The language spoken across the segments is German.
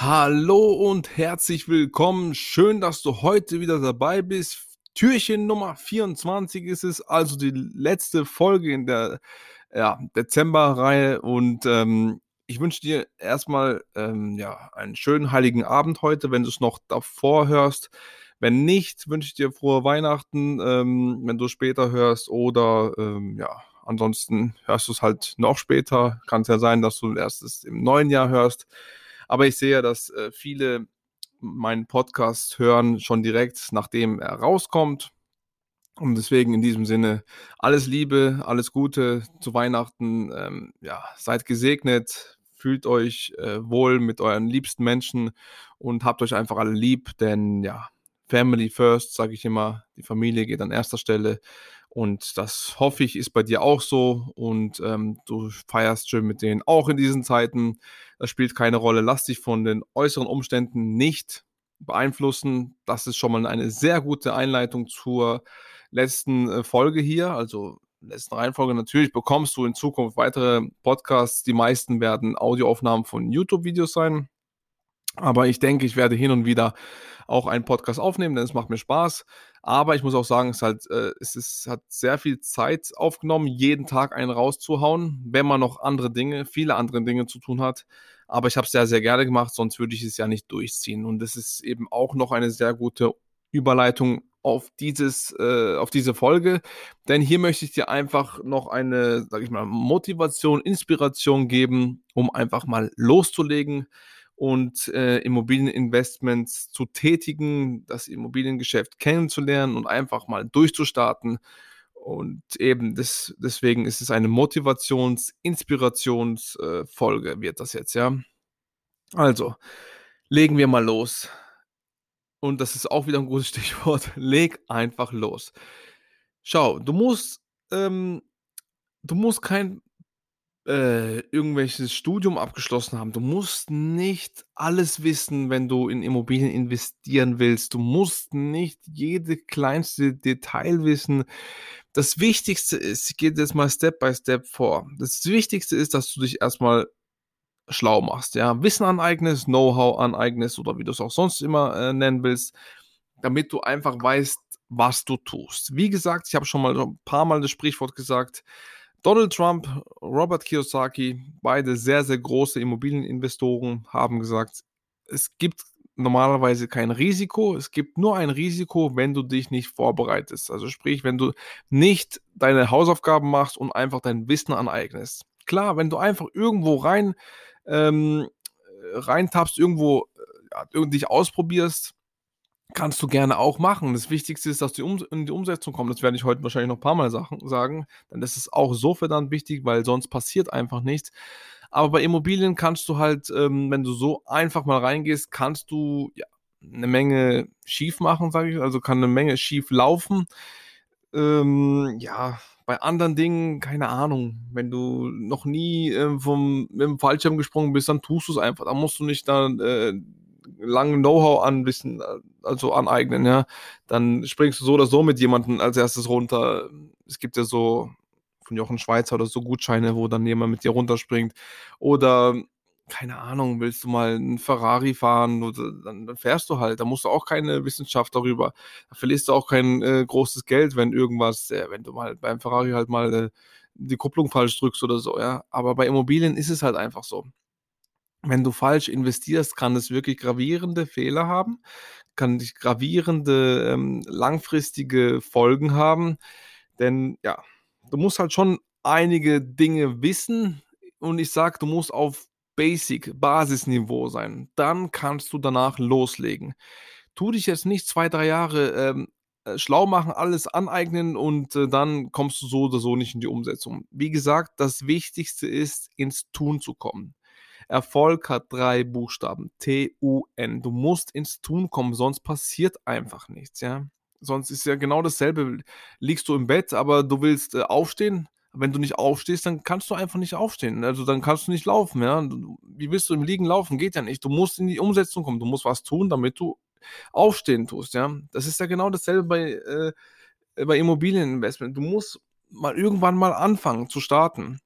Hallo und herzlich willkommen. Schön, dass du heute wieder dabei bist. Türchen Nummer 24 ist es, also die letzte Folge in der ja, Dezemberreihe. Und ähm, ich wünsche dir erstmal ähm, ja, einen schönen heiligen Abend heute, wenn du es noch davor hörst. Wenn nicht, wünsche ich dir frohe Weihnachten, ähm, wenn du später hörst oder ähm, ja, ansonsten hörst du es halt noch später. Kann es ja sein, dass du erst im neuen Jahr hörst. Aber ich sehe, dass äh, viele meinen Podcast hören schon direkt, nachdem er rauskommt. Und deswegen in diesem Sinne alles Liebe, alles Gute zu Weihnachten. Ähm, ja, seid gesegnet, fühlt euch äh, wohl mit euren liebsten Menschen und habt euch einfach alle lieb, denn ja, Family first, sage ich immer, die Familie geht an erster Stelle. Und das hoffe ich, ist bei dir auch so. Und ähm, du feierst schön mit denen auch in diesen Zeiten. Das spielt keine Rolle. Lass dich von den äußeren Umständen nicht beeinflussen. Das ist schon mal eine sehr gute Einleitung zur letzten äh, Folge hier. Also letzten Reihenfolge. Natürlich bekommst du in Zukunft weitere Podcasts. Die meisten werden Audioaufnahmen von YouTube-Videos sein. Aber ich denke, ich werde hin und wieder auch einen Podcast aufnehmen, denn es macht mir Spaß. Aber ich muss auch sagen, es, halt, äh, es ist, hat sehr viel Zeit aufgenommen, jeden Tag einen rauszuhauen, wenn man noch andere Dinge, viele andere Dinge zu tun hat. Aber ich habe es sehr, sehr gerne gemacht, sonst würde ich es ja nicht durchziehen. Und das ist eben auch noch eine sehr gute Überleitung auf dieses, äh, auf diese Folge, denn hier möchte ich dir einfach noch eine, sag ich mal, Motivation, Inspiration geben, um einfach mal loszulegen und äh, Immobilieninvestments zu tätigen, das Immobiliengeschäft kennenzulernen und einfach mal durchzustarten. Und eben das, deswegen ist es eine Motivations-, Inspirationsfolge, äh, wird das jetzt, ja. Also, legen wir mal los. Und das ist auch wieder ein gutes Stichwort. Leg einfach los. Schau, du musst, ähm, du musst kein äh, irgendwelches Studium abgeschlossen haben. Du musst nicht alles wissen, wenn du in Immobilien investieren willst. Du musst nicht jede kleinste Detail wissen. Das Wichtigste ist, ich gehe jetzt mal Step by Step vor. Das Wichtigste ist, dass du dich erstmal schlau machst, ja, Wissen aneignest, Know-how aneignest oder wie du es auch sonst immer äh, nennen willst, damit du einfach weißt, was du tust. Wie gesagt, ich habe schon mal ein paar Mal das Sprichwort gesagt, Donald Trump, Robert Kiyosaki, beide sehr, sehr große Immobilieninvestoren, haben gesagt, es gibt normalerweise kein Risiko. Es gibt nur ein Risiko, wenn du dich nicht vorbereitest. Also sprich, wenn du nicht deine Hausaufgaben machst und einfach dein Wissen aneignest. Klar, wenn du einfach irgendwo rein ähm, reintappst, irgendwo ja, dich ausprobierst, kannst du gerne auch machen. Das Wichtigste ist, dass du in die Umsetzung kommst. Das werde ich heute wahrscheinlich noch ein paar Mal sagen, denn das ist auch so verdammt wichtig, weil sonst passiert einfach nichts. Aber bei Immobilien kannst du halt, ähm, wenn du so einfach mal reingehst, kannst du ja, eine Menge schief machen, sage ich. Also kann eine Menge schief laufen. Ähm, ja, bei anderen Dingen, keine Ahnung, wenn du noch nie äh, vom, mit dem Fallschirm gesprungen bist, dann tust du es einfach. Da musst du nicht dann äh, langen Know-how an bisschen, also aneignen, ja, dann springst du so oder so mit jemandem als erstes runter. Es gibt ja so von Jochen Schweizer oder so Gutscheine, wo dann jemand mit dir runterspringt. Oder keine Ahnung, willst du mal einen Ferrari fahren, oder, dann, dann, fährst du halt. Da musst du auch keine Wissenschaft darüber. Da verlierst du auch kein äh, großes Geld, wenn irgendwas, äh, wenn du mal beim Ferrari halt mal äh, die Kupplung falsch drückst oder so, ja. Aber bei Immobilien ist es halt einfach so wenn du falsch investierst, kann es wirklich gravierende Fehler haben, kann dich gravierende ähm, langfristige Folgen haben. Denn ja, du musst halt schon einige Dinge wissen und ich sage, du musst auf Basic, Basisniveau sein. Dann kannst du danach loslegen. Tu dich jetzt nicht zwei, drei Jahre ähm, äh, schlau machen, alles aneignen und äh, dann kommst du so oder so nicht in die Umsetzung. Wie gesagt, das Wichtigste ist, ins Tun zu kommen. Erfolg hat drei Buchstaben. T-U-N. Du musst ins Tun kommen, sonst passiert einfach nichts, ja. Sonst ist ja genau dasselbe. Liegst du im Bett, aber du willst äh, aufstehen. Wenn du nicht aufstehst, dann kannst du einfach nicht aufstehen. Also dann kannst du nicht laufen, ja. Wie willst du im Liegen laufen? Geht ja nicht. Du musst in die Umsetzung kommen. Du musst was tun, damit du aufstehen tust, ja. Das ist ja genau dasselbe bei, äh, bei Immobilieninvestment. Du musst mal irgendwann mal anfangen zu starten.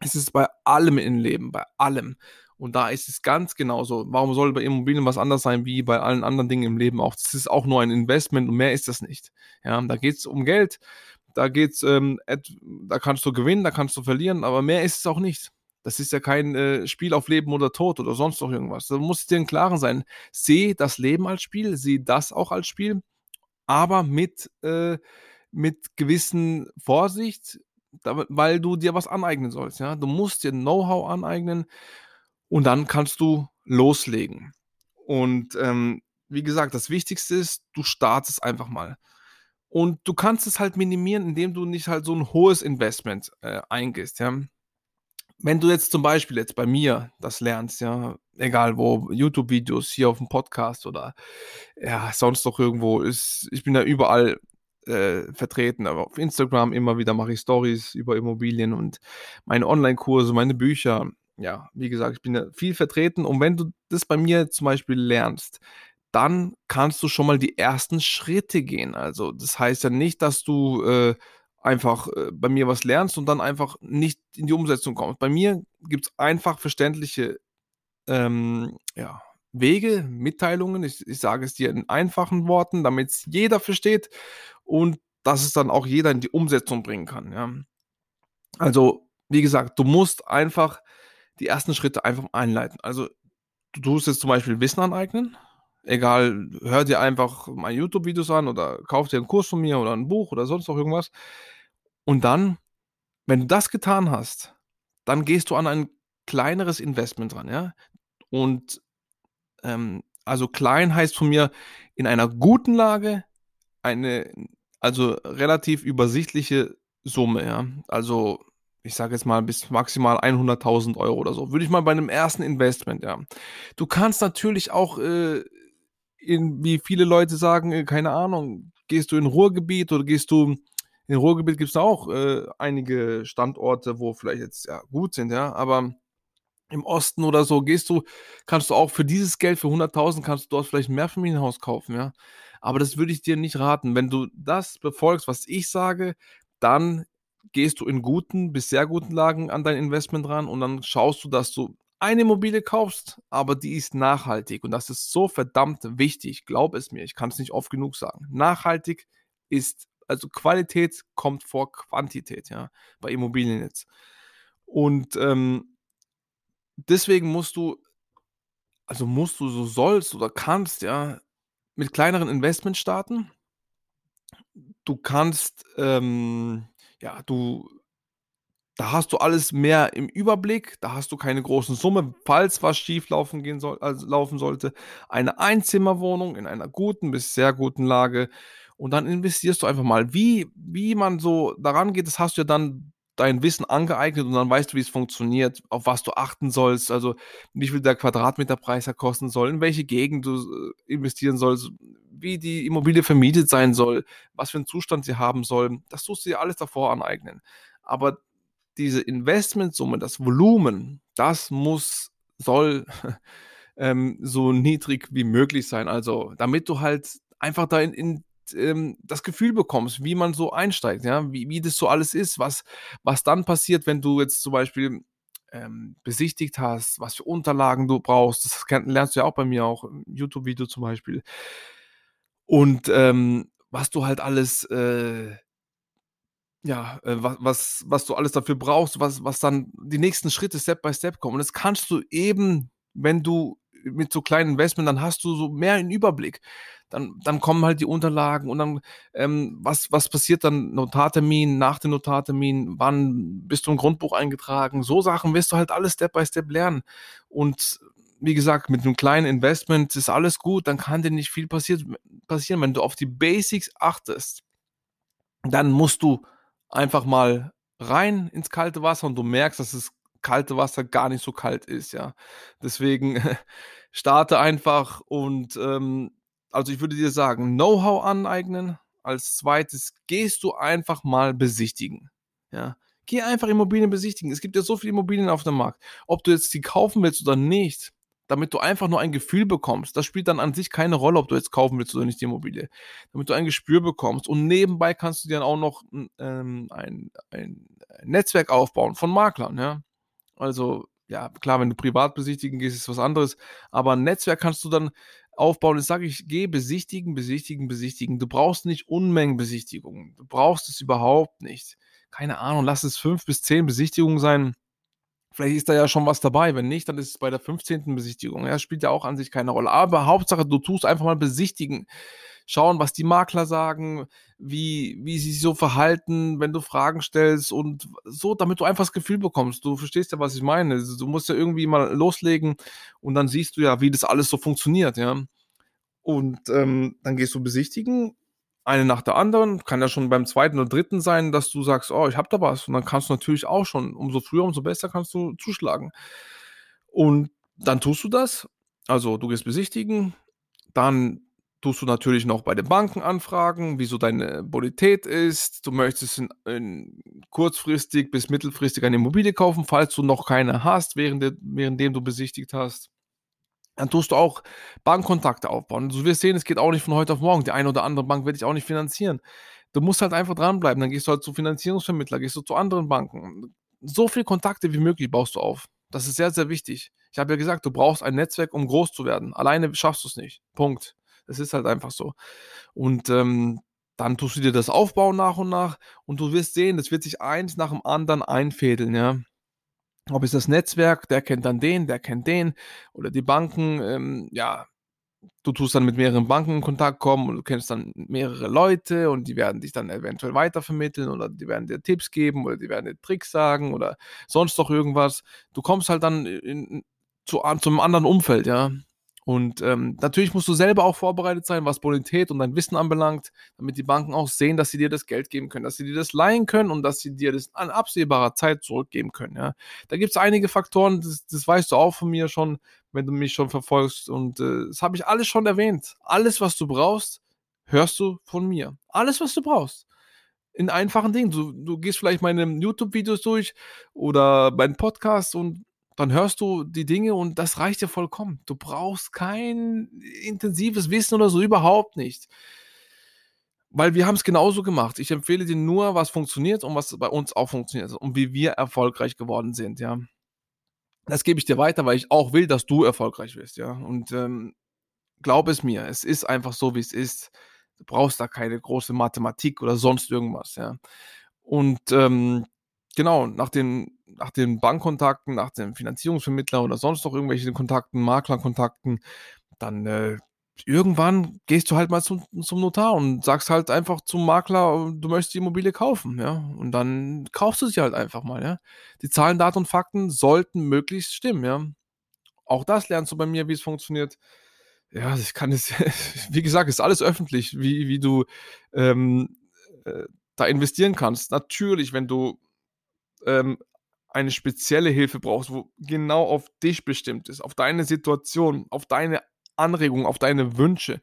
Es ist bei allem im Leben, bei allem. Und da ist es ganz genauso. Warum soll bei Immobilien was anders sein wie bei allen anderen Dingen im Leben auch? Das ist auch nur ein Investment und mehr ist das nicht. Ja, da geht es um Geld, da geht's, ähm, da kannst du gewinnen, da kannst du verlieren, aber mehr ist es auch nicht. Das ist ja kein äh, Spiel auf Leben oder Tod oder sonst noch irgendwas. Da muss dir im Klaren sein. Seh das Leben als Spiel, sieh das auch als Spiel, aber mit, äh, mit gewissen Vorsicht, weil du dir was aneignen sollst. Ja? Du musst dir Know-how aneignen und dann kannst du loslegen. Und ähm, wie gesagt, das Wichtigste ist, du startest einfach mal. Und du kannst es halt minimieren, indem du nicht halt so ein hohes Investment äh, eingehst. Ja? Wenn du jetzt zum Beispiel jetzt bei mir das lernst, ja, egal wo, YouTube-Videos, hier auf dem Podcast oder ja, sonst noch irgendwo, ist, ich bin ja überall äh, vertreten, aber auf Instagram immer wieder mache ich Stories über Immobilien und meine Online-Kurse, meine Bücher. Ja, wie gesagt, ich bin viel vertreten und wenn du das bei mir zum Beispiel lernst, dann kannst du schon mal die ersten Schritte gehen. Also das heißt ja nicht, dass du äh, einfach äh, bei mir was lernst und dann einfach nicht in die Umsetzung kommst. Bei mir gibt es einfach verständliche ähm, ja, Wege, Mitteilungen. Ich, ich sage es dir in einfachen Worten, damit es jeder versteht und dass es dann auch jeder in die Umsetzung bringen kann. Ja. Also, wie gesagt, du musst einfach die ersten Schritte einfach einleiten. Also, du tust jetzt zum Beispiel Wissen aneignen. Egal, hör dir einfach meine YouTube-Videos an oder kauf dir einen Kurs von mir oder ein Buch oder sonst noch irgendwas. Und dann, wenn du das getan hast, dann gehst du an ein kleineres Investment dran, ja. Und ähm, also klein heißt von mir in einer guten Lage eine, also relativ übersichtliche Summe, ja. Also ich sage jetzt mal bis maximal 100.000 Euro oder so. Würde ich mal bei einem ersten Investment, ja. Du kannst natürlich auch, äh, in, wie viele Leute sagen, äh, keine Ahnung, gehst du in Ruhrgebiet oder gehst du in Ruhrgebiet gibt es auch äh, einige Standorte, wo vielleicht jetzt ja gut sind, ja, aber im Osten oder so gehst du, kannst du auch für dieses Geld, für 100.000, kannst du dort vielleicht ein Mehrfamilienhaus kaufen, ja. Aber das würde ich dir nicht raten. Wenn du das befolgst, was ich sage, dann gehst du in guten bis sehr guten Lagen an dein Investment ran und dann schaust du, dass du eine Immobilie kaufst, aber die ist nachhaltig und das ist so verdammt wichtig. Glaub es mir, ich kann es nicht oft genug sagen. Nachhaltig ist also Qualität kommt vor Quantität, ja, bei Immobilien jetzt. Und ähm, deswegen musst du, also musst du, so sollst oder kannst, ja, mit kleineren Investments starten. Du kannst, ähm, ja, du, da hast du alles mehr im Überblick, da hast du keine großen Summe, falls was schief laufen, gehen soll, also laufen sollte. Eine Einzimmerwohnung in einer guten bis sehr guten Lage und dann investierst du einfach mal. Wie, wie man so daran geht, das hast du ja dann dein Wissen angeeignet und dann weißt du, wie es funktioniert, auf was du achten sollst, also wie viel der Quadratmeterpreis kosten soll, in welche Gegend du äh, investieren sollst, wie die Immobilie vermietet sein soll, was für einen Zustand sie haben soll. Das tust du dir alles davor aneignen. Aber diese Investmentsumme, das Volumen, das muss, soll ähm, so niedrig wie möglich sein. Also, damit du halt einfach da in, in ähm, das Gefühl bekommst, wie man so einsteigt, ja, wie, wie das so alles ist, was, was dann passiert, wenn du jetzt zum Beispiel ähm, besichtigt hast, was für Unterlagen du brauchst. Das lernst du ja auch bei mir auch YouTube-Video zum Beispiel. Und ähm, was du halt alles, äh, ja, äh, was, was, was du alles dafür brauchst, was, was dann die nächsten Schritte Step by Step kommen. Und das kannst du eben, wenn du mit so kleinen Investment, dann hast du so mehr einen Überblick. Dann, dann kommen halt die Unterlagen und dann, ähm, was, was passiert dann? Notartermin, nach dem Notartermin, wann bist du im Grundbuch eingetragen? So Sachen wirst du halt alles Step by Step lernen. Und wie gesagt, mit einem kleinen Investment ist alles gut, dann kann dir nicht viel passiert, passieren. Wenn du auf die Basics achtest, dann musst du einfach mal rein ins kalte Wasser und du merkst, dass es kalte Wasser gar nicht so kalt ist, ja. Deswegen starte einfach und ähm, also ich würde dir sagen, Know-how aneignen. Als zweites gehst du einfach mal besichtigen. Ja. Geh einfach Immobilien besichtigen. Es gibt ja so viele Immobilien auf dem Markt. Ob du jetzt die kaufen willst oder nicht, damit du einfach nur ein Gefühl bekommst. Das spielt dann an sich keine Rolle, ob du jetzt kaufen willst oder nicht die Immobilie. Damit du ein Gespür bekommst. Und nebenbei kannst du dir dann auch noch ähm, ein, ein Netzwerk aufbauen von Maklern. Ja? Also ja, klar, wenn du privat besichtigen gehst, ist was anderes. Aber ein Netzwerk kannst du dann aufbauen. Jetzt sage ich, geh besichtigen, besichtigen, besichtigen. Du brauchst nicht Unmengen Besichtigungen. Du brauchst es überhaupt nicht. Keine Ahnung, lass es fünf bis zehn Besichtigungen sein. Vielleicht ist da ja schon was dabei. Wenn nicht, dann ist es bei der 15. Besichtigung. Ja, spielt ja auch an sich keine Rolle. Aber Hauptsache, du tust einfach mal besichtigen. Schauen, was die Makler sagen, wie, wie sie sich so verhalten, wenn du Fragen stellst und so, damit du einfach das Gefühl bekommst. Du verstehst ja, was ich meine. Also, du musst ja irgendwie mal loslegen und dann siehst du ja, wie das alles so funktioniert, ja. Und ähm, dann gehst du besichtigen eine nach der anderen. Kann ja schon beim zweiten oder dritten sein, dass du sagst, oh, ich habe da was. Und dann kannst du natürlich auch schon, umso früher, umso besser kannst du zuschlagen. Und dann tust du das. Also du gehst besichtigen, dann tust du natürlich noch bei den Banken anfragen, wieso deine Bonität ist. Du möchtest in, in kurzfristig bis mittelfristig eine Immobilie kaufen, falls du noch keine hast, während, währenddem du besichtigt hast dann tust du auch Bankkontakte aufbauen. Du wirst sehen, es geht auch nicht von heute auf morgen. Die eine oder andere Bank wird dich auch nicht finanzieren. Du musst halt einfach dranbleiben. Dann gehst du halt zu Finanzierungsvermittler, gehst du zu anderen Banken. So viele Kontakte wie möglich baust du auf. Das ist sehr, sehr wichtig. Ich habe ja gesagt, du brauchst ein Netzwerk, um groß zu werden. Alleine schaffst du es nicht. Punkt. Das ist halt einfach so. Und ähm, dann tust du dir das aufbauen nach und nach und du wirst sehen, das wird sich eins nach dem anderen einfädeln, ja ob es das Netzwerk, der kennt dann den, der kennt den oder die Banken, ähm, ja, du tust dann mit mehreren Banken in Kontakt kommen und du kennst dann mehrere Leute und die werden dich dann eventuell weitervermitteln oder die werden dir Tipps geben oder die werden dir Tricks sagen oder sonst doch irgendwas. Du kommst halt dann in, zu, zu einem anderen Umfeld, ja. Und ähm, natürlich musst du selber auch vorbereitet sein, was Bonität und dein Wissen anbelangt, damit die Banken auch sehen, dass sie dir das Geld geben können, dass sie dir das leihen können und dass sie dir das an absehbarer Zeit zurückgeben können. Ja. Da gibt es einige Faktoren, das, das, weißt du auch von mir schon, wenn du mich schon verfolgst. Und äh, das habe ich alles schon erwähnt. Alles, was du brauchst, hörst du von mir. Alles, was du brauchst in einfachen Dingen. Du, du gehst vielleicht meine YouTube-Videos durch oder meinen Podcast und dann hörst du die Dinge und das reicht dir vollkommen. Du brauchst kein intensives Wissen oder so, überhaupt nicht. Weil wir haben es genauso gemacht. Ich empfehle dir nur, was funktioniert und was bei uns auch funktioniert und wie wir erfolgreich geworden sind, ja. Das gebe ich dir weiter, weil ich auch will, dass du erfolgreich wirst, ja. Und ähm, glaub es mir, es ist einfach so, wie es ist. Du brauchst da keine große Mathematik oder sonst irgendwas, ja. Und ähm, genau, nach den nach den Bankkontakten, nach dem Finanzierungsvermittler oder sonst noch irgendwelchen Kontakten, Maklerkontakten, dann äh, irgendwann gehst du halt mal zum, zum Notar und sagst halt einfach zum Makler, du möchtest die Immobilie kaufen, ja. Und dann kaufst du sie halt einfach mal, ja. Die Zahlen, Daten und Fakten sollten möglichst stimmen, ja. Auch das lernst du bei mir, wie es funktioniert. Ja, ich kann es, wie gesagt, ist alles öffentlich, wie, wie du ähm, äh, da investieren kannst. Natürlich, wenn du ähm, eine spezielle Hilfe brauchst, wo genau auf dich bestimmt ist, auf deine Situation, auf deine Anregungen, auf deine Wünsche,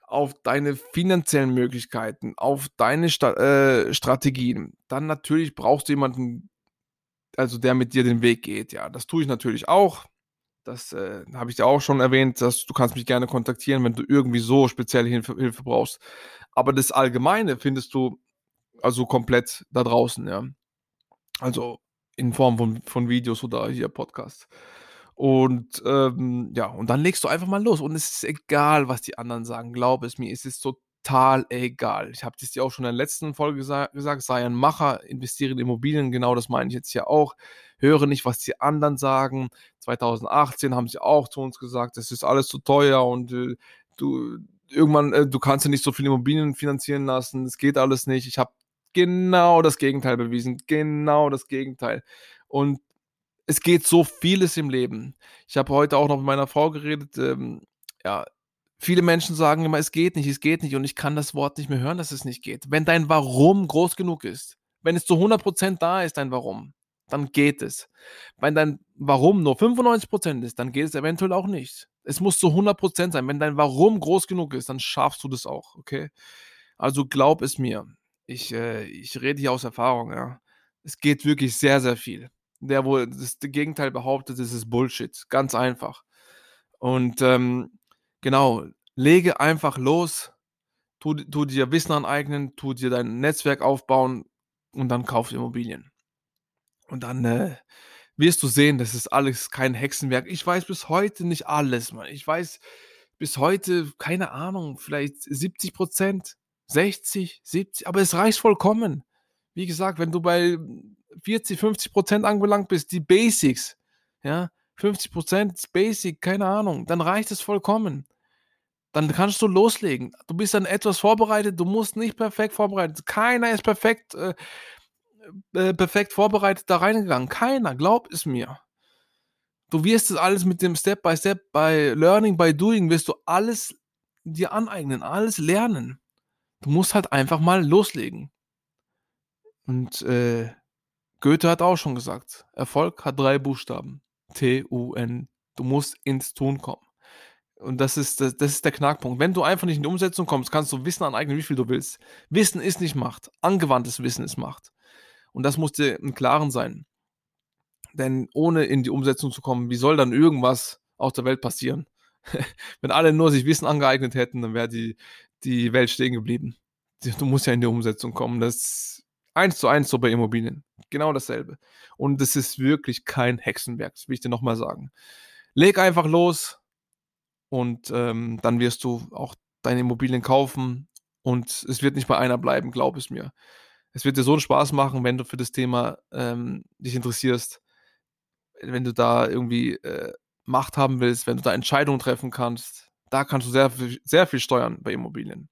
auf deine finanziellen Möglichkeiten, auf deine Sta äh, Strategien, dann natürlich brauchst du jemanden, also der mit dir den Weg geht. Ja, das tue ich natürlich auch. Das äh, habe ich dir auch schon erwähnt, dass du kannst mich gerne kontaktieren, wenn du irgendwie so spezielle Hilfe, Hilfe brauchst. Aber das Allgemeine findest du also komplett da draußen, ja. Also in Form von, von Videos oder hier Podcasts. Und ähm, ja, und dann legst du einfach mal los. Und es ist egal, was die anderen sagen. Glaub es mir, es ist total egal. Ich habe das dir auch schon in der letzten Folge gesa gesagt. Sei ein Macher, investiere in Immobilien. Genau das meine ich jetzt hier auch. Höre nicht, was die anderen sagen. 2018 haben sie auch zu uns gesagt, das ist alles zu teuer und äh, du irgendwann, äh, du kannst ja nicht so viele Immobilien finanzieren lassen. Es geht alles nicht. Ich habe genau das Gegenteil bewiesen. Genau das Gegenteil. Und es geht so vieles im Leben. Ich habe heute auch noch mit meiner Frau geredet. Ähm, ja, viele Menschen sagen immer, es geht nicht, es geht nicht. Und ich kann das Wort nicht mehr hören, dass es nicht geht. Wenn dein Warum groß genug ist, wenn es zu 100% da ist, dein Warum, dann geht es. Wenn dein Warum nur 95% ist, dann geht es eventuell auch nicht. Es muss zu 100% sein. Wenn dein Warum groß genug ist, dann schaffst du das auch, okay? Also glaub es mir ich, äh, ich rede hier aus Erfahrung, ja. Es geht wirklich sehr, sehr viel. Der, wo das Gegenteil behauptet, das ist Bullshit. Ganz einfach. Und ähm, genau, lege einfach los, tu, tu dir Wissen aneignen, tu dir dein Netzwerk aufbauen und dann kauf Immobilien. Und dann, äh, wirst du sehen, das ist alles kein Hexenwerk. Ich weiß bis heute nicht alles, Mann. Ich weiß bis heute, keine Ahnung, vielleicht 70 Prozent, 60, 70, aber es reicht vollkommen. Wie gesagt, wenn du bei 40, 50 Prozent angelangt bist, die Basics, ja, 50 Prozent Basic, keine Ahnung, dann reicht es vollkommen. Dann kannst du loslegen. Du bist dann etwas vorbereitet, du musst nicht perfekt vorbereitet. Keiner ist perfekt, äh, äh, perfekt vorbereitet da reingegangen. Keiner, glaub es mir. Du wirst es alles mit dem Step by Step, by Learning, by Doing, wirst du alles dir aneignen, alles lernen. Du musst halt einfach mal loslegen. Und äh, Goethe hat auch schon gesagt, Erfolg hat drei Buchstaben. T-U-N. Du musst ins Tun kommen. Und das ist, das, das ist der Knackpunkt. Wenn du einfach nicht in die Umsetzung kommst, kannst du Wissen aneignen, wie viel du willst. Wissen ist nicht Macht. Angewandtes Wissen ist Macht. Und das muss dir im Klaren sein. Denn ohne in die Umsetzung zu kommen, wie soll dann irgendwas aus der Welt passieren? Wenn alle nur sich Wissen angeeignet hätten, dann wäre die, die Welt stehen geblieben. Du musst ja in die Umsetzung kommen. Das ist eins zu eins so bei Immobilien. Genau dasselbe. Und es ist wirklich kein Hexenwerk, das will ich dir nochmal sagen. Leg einfach los und ähm, dann wirst du auch deine Immobilien kaufen und es wird nicht bei einer bleiben, glaub es mir. Es wird dir so einen Spaß machen, wenn du für das Thema ähm, dich interessierst wenn du da irgendwie äh, Macht haben willst, wenn du da Entscheidungen treffen kannst, da kannst du sehr, sehr viel steuern bei Immobilien.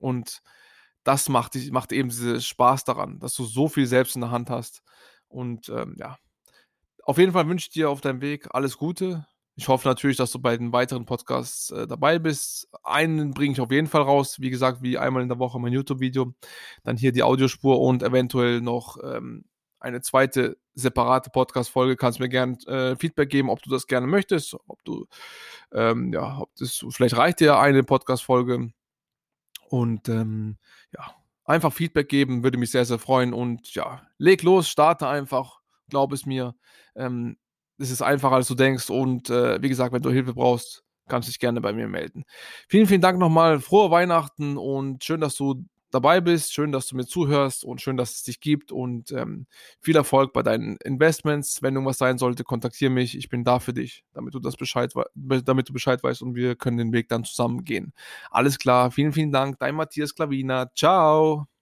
Und das macht, macht eben diesen Spaß daran, dass du so viel selbst in der Hand hast. Und ähm, ja, auf jeden Fall wünsche ich dir auf deinem Weg alles Gute. Ich hoffe natürlich, dass du bei den weiteren Podcasts äh, dabei bist. Einen bringe ich auf jeden Fall raus. Wie gesagt, wie einmal in der Woche mein YouTube-Video. Dann hier die Audiospur und eventuell noch ähm, eine zweite separate Podcast-Folge. Kannst mir gerne äh, Feedback geben, ob du das gerne möchtest, ob du, ähm, ja, ob das, vielleicht reicht dir eine Podcast-Folge. Und ähm, ja, einfach Feedback geben, würde mich sehr, sehr freuen. Und ja, leg los, starte einfach, glaub es mir. Ähm, es ist einfacher, als du denkst. Und äh, wie gesagt, wenn du Hilfe brauchst, kannst du dich gerne bei mir melden. Vielen, vielen Dank nochmal. Frohe Weihnachten und schön, dass du dabei bist. Schön, dass du mir zuhörst und schön, dass es dich gibt. Und ähm, viel Erfolg bei deinen Investments. Wenn irgendwas sein sollte, kontaktiere mich. Ich bin da für dich, damit du das Bescheid, damit du Bescheid weißt und wir können den Weg dann zusammen gehen. Alles klar. Vielen, vielen Dank. Dein Matthias Klavina. Ciao.